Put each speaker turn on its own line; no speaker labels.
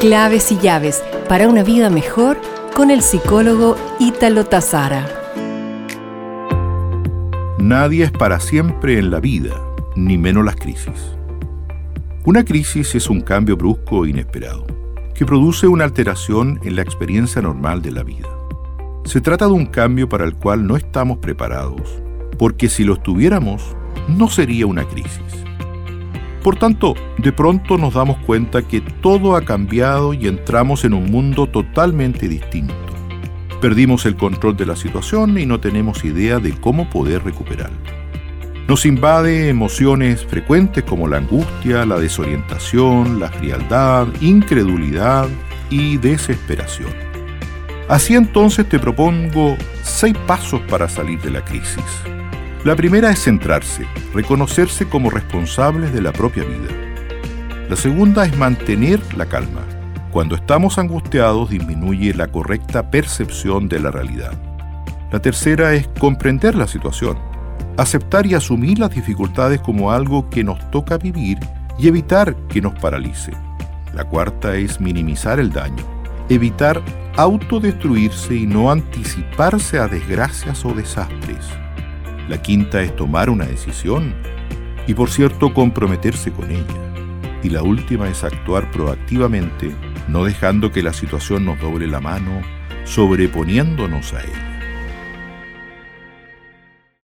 Claves y llaves para una vida mejor con el psicólogo Ítalo Tazara.
Nadie es para siempre en la vida, ni menos las crisis. Una crisis es un cambio brusco e inesperado, que produce una alteración en la experiencia normal de la vida. Se trata de un cambio para el cual no estamos preparados, porque si lo estuviéramos, no sería una crisis. Por tanto, de pronto nos damos cuenta que todo ha cambiado y entramos en un mundo totalmente distinto. Perdimos el control de la situación y no tenemos idea de cómo poder recuperarlo. Nos invade emociones frecuentes como la angustia, la desorientación, la frialdad, incredulidad y desesperación. Así entonces te propongo seis pasos para salir de la crisis. La primera es centrarse, reconocerse como responsables de la propia vida. La segunda es mantener la calma. Cuando estamos angustiados disminuye la correcta percepción de la realidad. La tercera es comprender la situación, aceptar y asumir las dificultades como algo que nos toca vivir y evitar que nos paralice. La cuarta es minimizar el daño, evitar autodestruirse y no anticiparse a desgracias o desastres. La quinta es tomar una decisión y por cierto comprometerse con ella. Y la última es actuar proactivamente, no dejando que la situación nos doble la mano, sobreponiéndonos a ella.